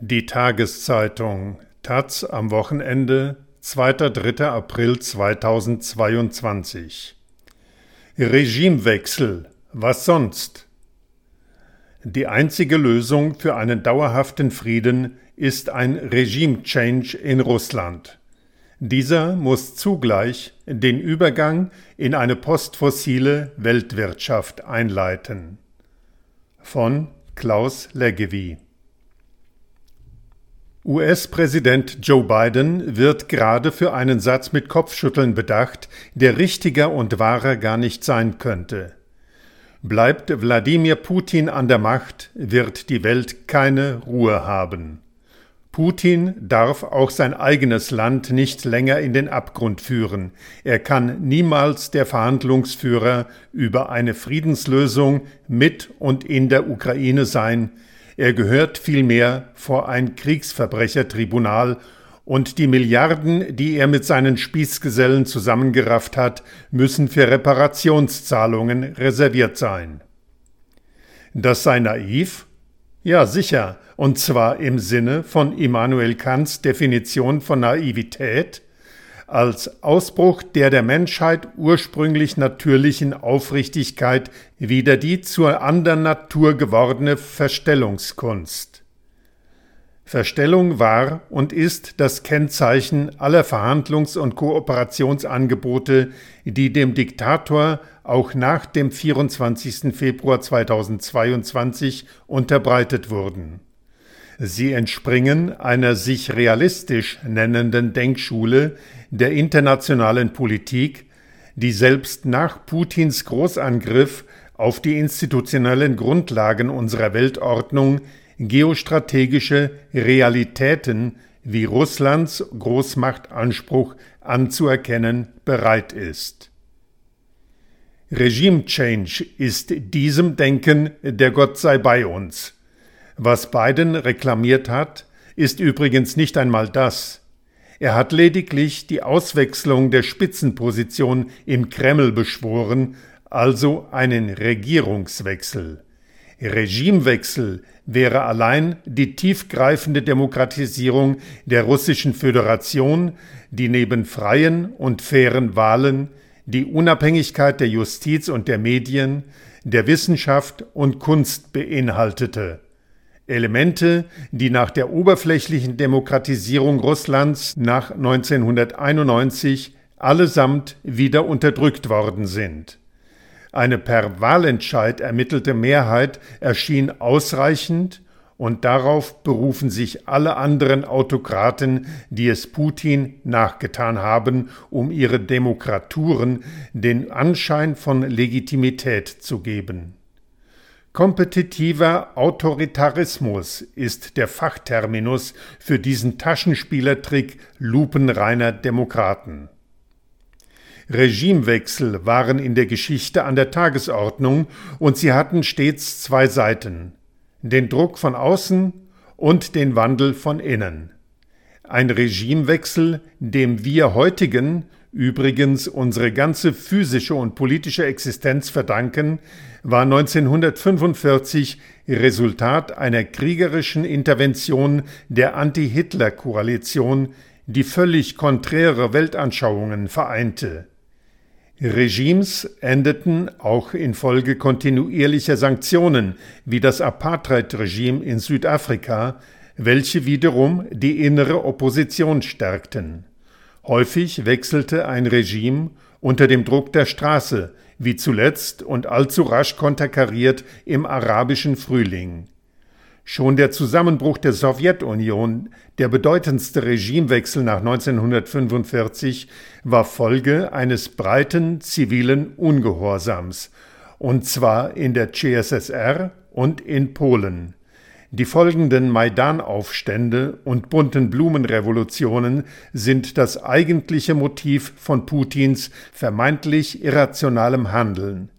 Die Tageszeitung Taz am Wochenende 2.3. April 2022 Regimewechsel, was sonst? Die einzige Lösung für einen dauerhaften Frieden ist ein Regime-Change in Russland. Dieser muss zugleich den Übergang in eine postfossile Weltwirtschaft einleiten. Von Klaus Leggevi US-Präsident Joe Biden wird gerade für einen Satz mit Kopfschütteln bedacht, der richtiger und wahrer gar nicht sein könnte. Bleibt Wladimir Putin an der Macht, wird die Welt keine Ruhe haben. Putin darf auch sein eigenes Land nicht länger in den Abgrund führen. Er kann niemals der Verhandlungsführer über eine Friedenslösung mit und in der Ukraine sein, er gehört vielmehr vor ein Kriegsverbrechertribunal und die Milliarden, die er mit seinen Spießgesellen zusammengerafft hat, müssen für Reparationszahlungen reserviert sein. Das sei naiv? Ja, sicher, und zwar im Sinne von Immanuel Kants Definition von Naivität, als Ausbruch der der Menschheit ursprünglich natürlichen Aufrichtigkeit wieder die zur anderen Natur gewordene Verstellungskunst. Verstellung war und ist das Kennzeichen aller Verhandlungs- und Kooperationsangebote, die dem Diktator auch nach dem 24. Februar 2022 unterbreitet wurden. Sie entspringen einer sich realistisch nennenden Denkschule der internationalen Politik, die selbst nach Putins Großangriff auf die institutionellen Grundlagen unserer Weltordnung geostrategische Realitäten wie Russlands Großmachtanspruch anzuerkennen bereit ist. Regime Change ist diesem Denken der Gott sei bei uns. Was Biden reklamiert hat, ist übrigens nicht einmal das. Er hat lediglich die Auswechslung der Spitzenposition im Kreml beschworen, also einen Regierungswechsel. Regimewechsel wäre allein die tiefgreifende Demokratisierung der russischen Föderation, die neben freien und fairen Wahlen die Unabhängigkeit der Justiz und der Medien, der Wissenschaft und Kunst beinhaltete. Elemente, die nach der oberflächlichen Demokratisierung Russlands nach 1991 allesamt wieder unterdrückt worden sind. Eine per Wahlentscheid ermittelte Mehrheit erschien ausreichend und darauf berufen sich alle anderen Autokraten, die es Putin nachgetan haben, um ihre Demokraturen den Anschein von Legitimität zu geben. Kompetitiver Autoritarismus ist der Fachterminus für diesen Taschenspielertrick lupenreiner Demokraten. Regimewechsel waren in der Geschichte an der Tagesordnung und sie hatten stets zwei Seiten, den Druck von außen und den Wandel von innen. Ein Regimewechsel, dem wir heutigen übrigens unsere ganze physische und politische Existenz verdanken, war 1945 Resultat einer kriegerischen Intervention der Anti-Hitler-Koalition, die völlig konträre Weltanschauungen vereinte. Regimes endeten auch infolge kontinuierlicher Sanktionen wie das Apartheid-Regime in Südafrika, welche wiederum die innere Opposition stärkten. Häufig wechselte ein Regime unter dem Druck der Straße, wie zuletzt und allzu rasch konterkariert im arabischen Frühling. Schon der Zusammenbruch der Sowjetunion, der bedeutendste Regimewechsel nach 1945, war Folge eines breiten zivilen Ungehorsams, und zwar in der CSSR und in Polen. Die folgenden Maidan-Aufstände und bunten Blumenrevolutionen sind das eigentliche Motiv von Putins vermeintlich irrationalem Handeln.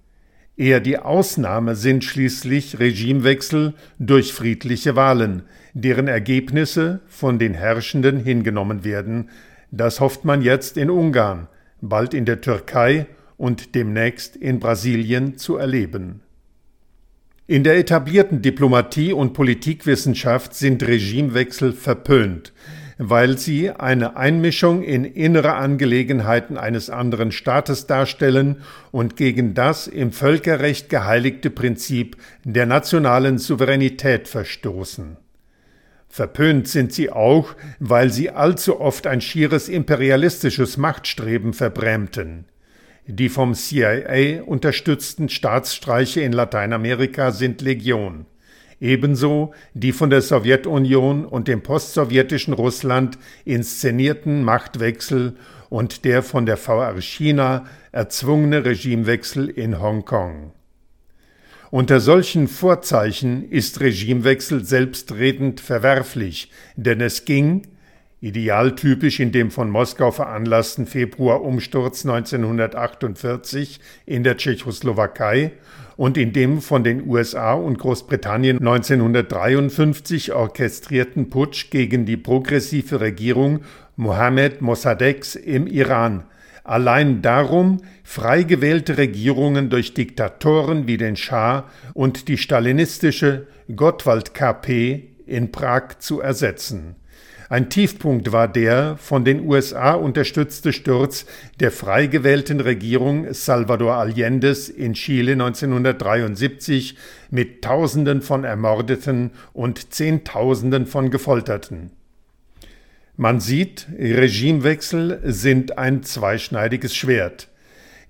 Eher die Ausnahme sind schließlich Regimewechsel durch friedliche Wahlen, deren Ergebnisse von den Herrschenden hingenommen werden. Das hofft man jetzt in Ungarn, bald in der Türkei und demnächst in Brasilien zu erleben. In der etablierten Diplomatie und Politikwissenschaft sind Regimewechsel verpönt, weil sie eine Einmischung in innere Angelegenheiten eines anderen Staates darstellen und gegen das im Völkerrecht geheiligte Prinzip der nationalen Souveränität verstoßen. Verpönt sind sie auch, weil sie allzu oft ein schieres imperialistisches Machtstreben verbrämten. Die vom CIA unterstützten Staatsstreiche in Lateinamerika sind Legion. Ebenso die von der Sowjetunion und dem postsowjetischen Russland inszenierten Machtwechsel und der von der VR China erzwungene Regimewechsel in Hongkong. Unter solchen Vorzeichen ist Regimewechsel selbstredend verwerflich, denn es ging, idealtypisch in dem von Moskau veranlassten Februarumsturz 1948 in der Tschechoslowakei und in dem von den USA und Großbritannien 1953 orchestrierten Putsch gegen die progressive Regierung Mohammed Mossadeghs im Iran. Allein darum, frei gewählte Regierungen durch Diktatoren wie den Schah und die stalinistische Gottwald-KP in Prag zu ersetzen. Ein Tiefpunkt war der von den USA unterstützte Sturz der frei gewählten Regierung Salvador Allendes in Chile 1973 mit Tausenden von Ermordeten und Zehntausenden von Gefolterten. Man sieht, Regimewechsel sind ein zweischneidiges Schwert.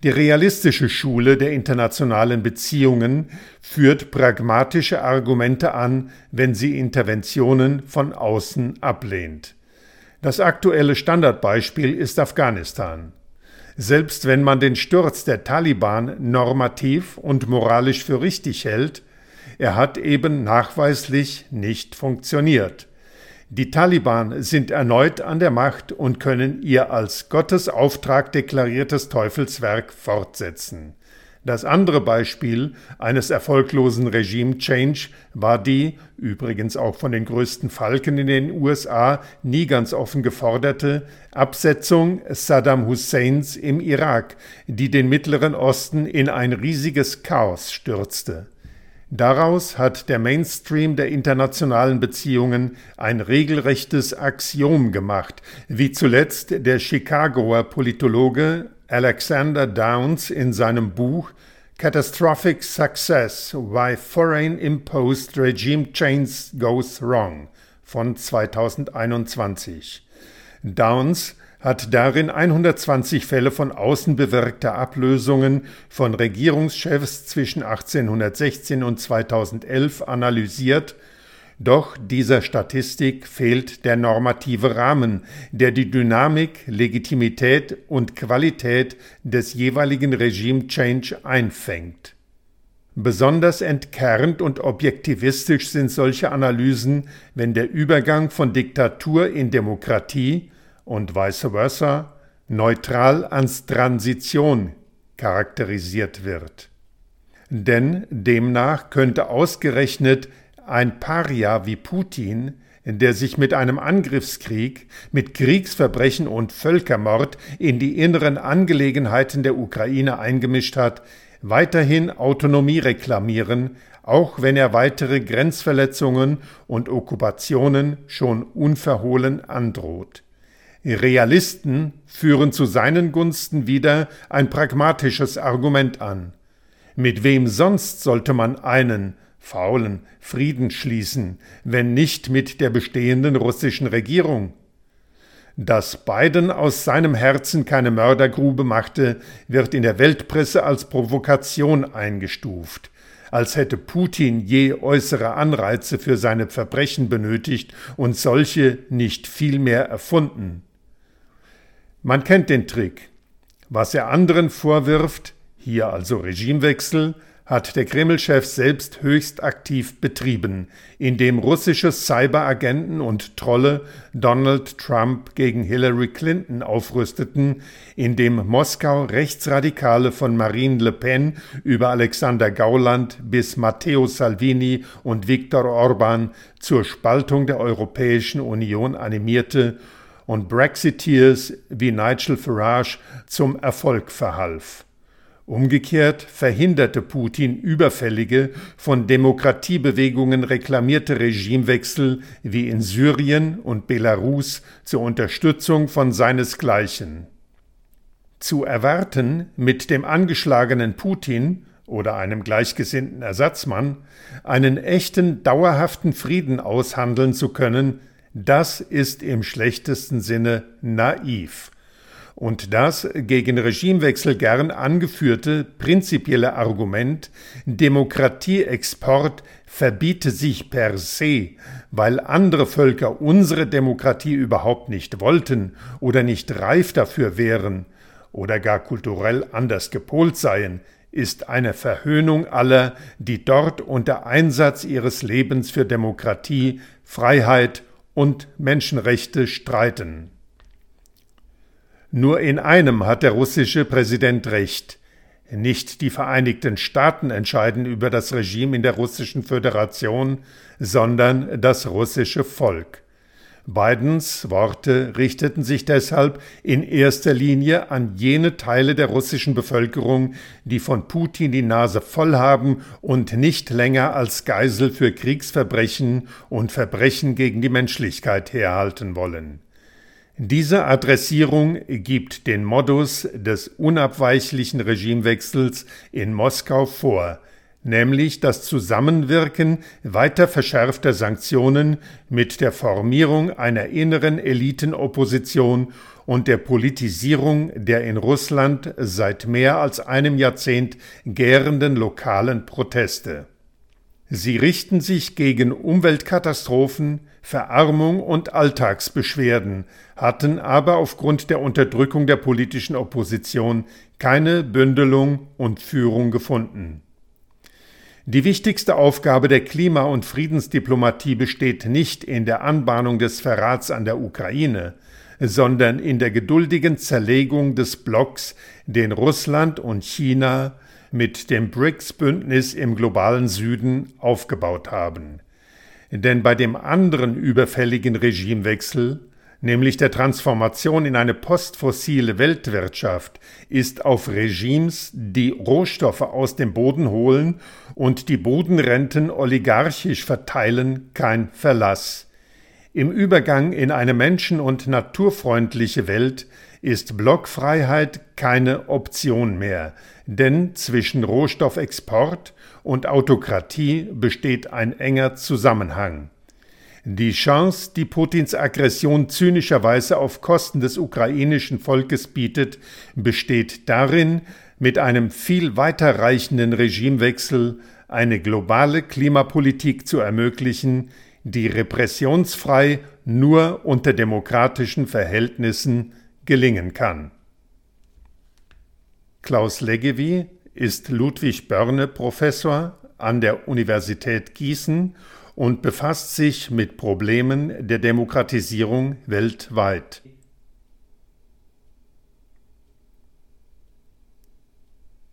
Die realistische Schule der internationalen Beziehungen führt pragmatische Argumente an, wenn sie Interventionen von außen ablehnt. Das aktuelle Standardbeispiel ist Afghanistan. Selbst wenn man den Sturz der Taliban normativ und moralisch für richtig hält, er hat eben nachweislich nicht funktioniert. Die Taliban sind erneut an der Macht und können ihr als Gottes Auftrag deklariertes Teufelswerk fortsetzen. Das andere Beispiel eines erfolglosen Regime-Change war die, übrigens auch von den größten Falken in den USA, nie ganz offen geforderte Absetzung Saddam Husseins im Irak, die den Mittleren Osten in ein riesiges Chaos stürzte. Daraus hat der Mainstream der internationalen Beziehungen ein regelrechtes Axiom gemacht, wie zuletzt der Chicagoer Politologe Alexander Downs in seinem Buch Catastrophic Success Why Foreign Imposed Regime Change Goes Wrong von 2021. Downs hat darin 120 Fälle von außen bewirkter Ablösungen von Regierungschefs zwischen 1816 und 2011 analysiert, doch dieser Statistik fehlt der normative Rahmen, der die Dynamik, Legitimität und Qualität des jeweiligen Regime-Change einfängt. Besonders entkernt und objektivistisch sind solche Analysen, wenn der Übergang von Diktatur in Demokratie und vice versa neutral als Transition charakterisiert wird. Denn demnach könnte ausgerechnet ein Paria wie Putin, der sich mit einem Angriffskrieg, mit Kriegsverbrechen und Völkermord in die inneren Angelegenheiten der Ukraine eingemischt hat, weiterhin Autonomie reklamieren, auch wenn er weitere Grenzverletzungen und Okkupationen schon unverhohlen androht. Realisten führen zu seinen Gunsten wieder ein pragmatisches Argument an. Mit wem sonst sollte man einen faulen Frieden schließen, wenn nicht mit der bestehenden russischen Regierung? Dass Biden aus seinem Herzen keine Mördergrube machte, wird in der Weltpresse als Provokation eingestuft als hätte Putin je äußere Anreize für seine Verbrechen benötigt und solche nicht vielmehr erfunden. Man kennt den Trick. Was er anderen vorwirft, hier also Regimewechsel, hat der Kreml-Chef selbst höchst aktiv betrieben, indem russische Cyberagenten und Trolle Donald Trump gegen Hillary Clinton aufrüsteten, indem Moskau Rechtsradikale von Marine Le Pen über Alexander Gauland bis Matteo Salvini und Viktor Orban zur Spaltung der Europäischen Union animierte und Brexiteers wie Nigel Farage zum Erfolg verhalf. Umgekehrt verhinderte Putin überfällige, von Demokratiebewegungen reklamierte Regimewechsel wie in Syrien und Belarus zur Unterstützung von seinesgleichen. Zu erwarten, mit dem angeschlagenen Putin oder einem gleichgesinnten Ersatzmann einen echten, dauerhaften Frieden aushandeln zu können, das ist im schlechtesten Sinne naiv. Und das gegen Regimewechsel gern angeführte prinzipielle Argument, Demokratieexport verbiete sich per se, weil andere Völker unsere Demokratie überhaupt nicht wollten oder nicht reif dafür wären oder gar kulturell anders gepolt seien, ist eine Verhöhnung aller, die dort unter Einsatz ihres Lebens für Demokratie, Freiheit und Menschenrechte streiten. Nur in einem hat der russische Präsident recht. Nicht die Vereinigten Staaten entscheiden über das Regime in der russischen Föderation, sondern das russische Volk. Bidens Worte richteten sich deshalb in erster Linie an jene Teile der russischen Bevölkerung, die von Putin die Nase voll haben und nicht länger als Geisel für Kriegsverbrechen und Verbrechen gegen die Menschlichkeit herhalten wollen. Diese Adressierung gibt den Modus des unabweichlichen Regimewechsels in Moskau vor, nämlich das Zusammenwirken weiter verschärfter Sanktionen mit der Formierung einer inneren Elitenopposition und der Politisierung der in Russland seit mehr als einem Jahrzehnt gärenden lokalen Proteste. Sie richten sich gegen Umweltkatastrophen, Verarmung und Alltagsbeschwerden, hatten aber aufgrund der Unterdrückung der politischen Opposition keine Bündelung und Führung gefunden. Die wichtigste Aufgabe der Klima- und Friedensdiplomatie besteht nicht in der Anbahnung des Verrats an der Ukraine, sondern in der geduldigen Zerlegung des Blocks, den Russland und China mit dem BRICS-Bündnis im globalen Süden aufgebaut haben. Denn bei dem anderen überfälligen Regimewechsel, nämlich der Transformation in eine postfossile Weltwirtschaft, ist auf Regimes, die Rohstoffe aus dem Boden holen und die Bodenrenten oligarchisch verteilen, kein Verlass. Im Übergang in eine menschen- und naturfreundliche Welt ist Blockfreiheit keine Option mehr, denn zwischen Rohstoffexport und Autokratie besteht ein enger Zusammenhang. Die Chance, die Putins Aggression zynischerweise auf Kosten des ukrainischen Volkes bietet, besteht darin, mit einem viel weiterreichenden Regimewechsel eine globale Klimapolitik zu ermöglichen, die repressionsfrei nur unter demokratischen Verhältnissen gelingen kann. Klaus Leggevi ist Ludwig Börne Professor an der Universität Gießen und befasst sich mit Problemen der Demokratisierung weltweit.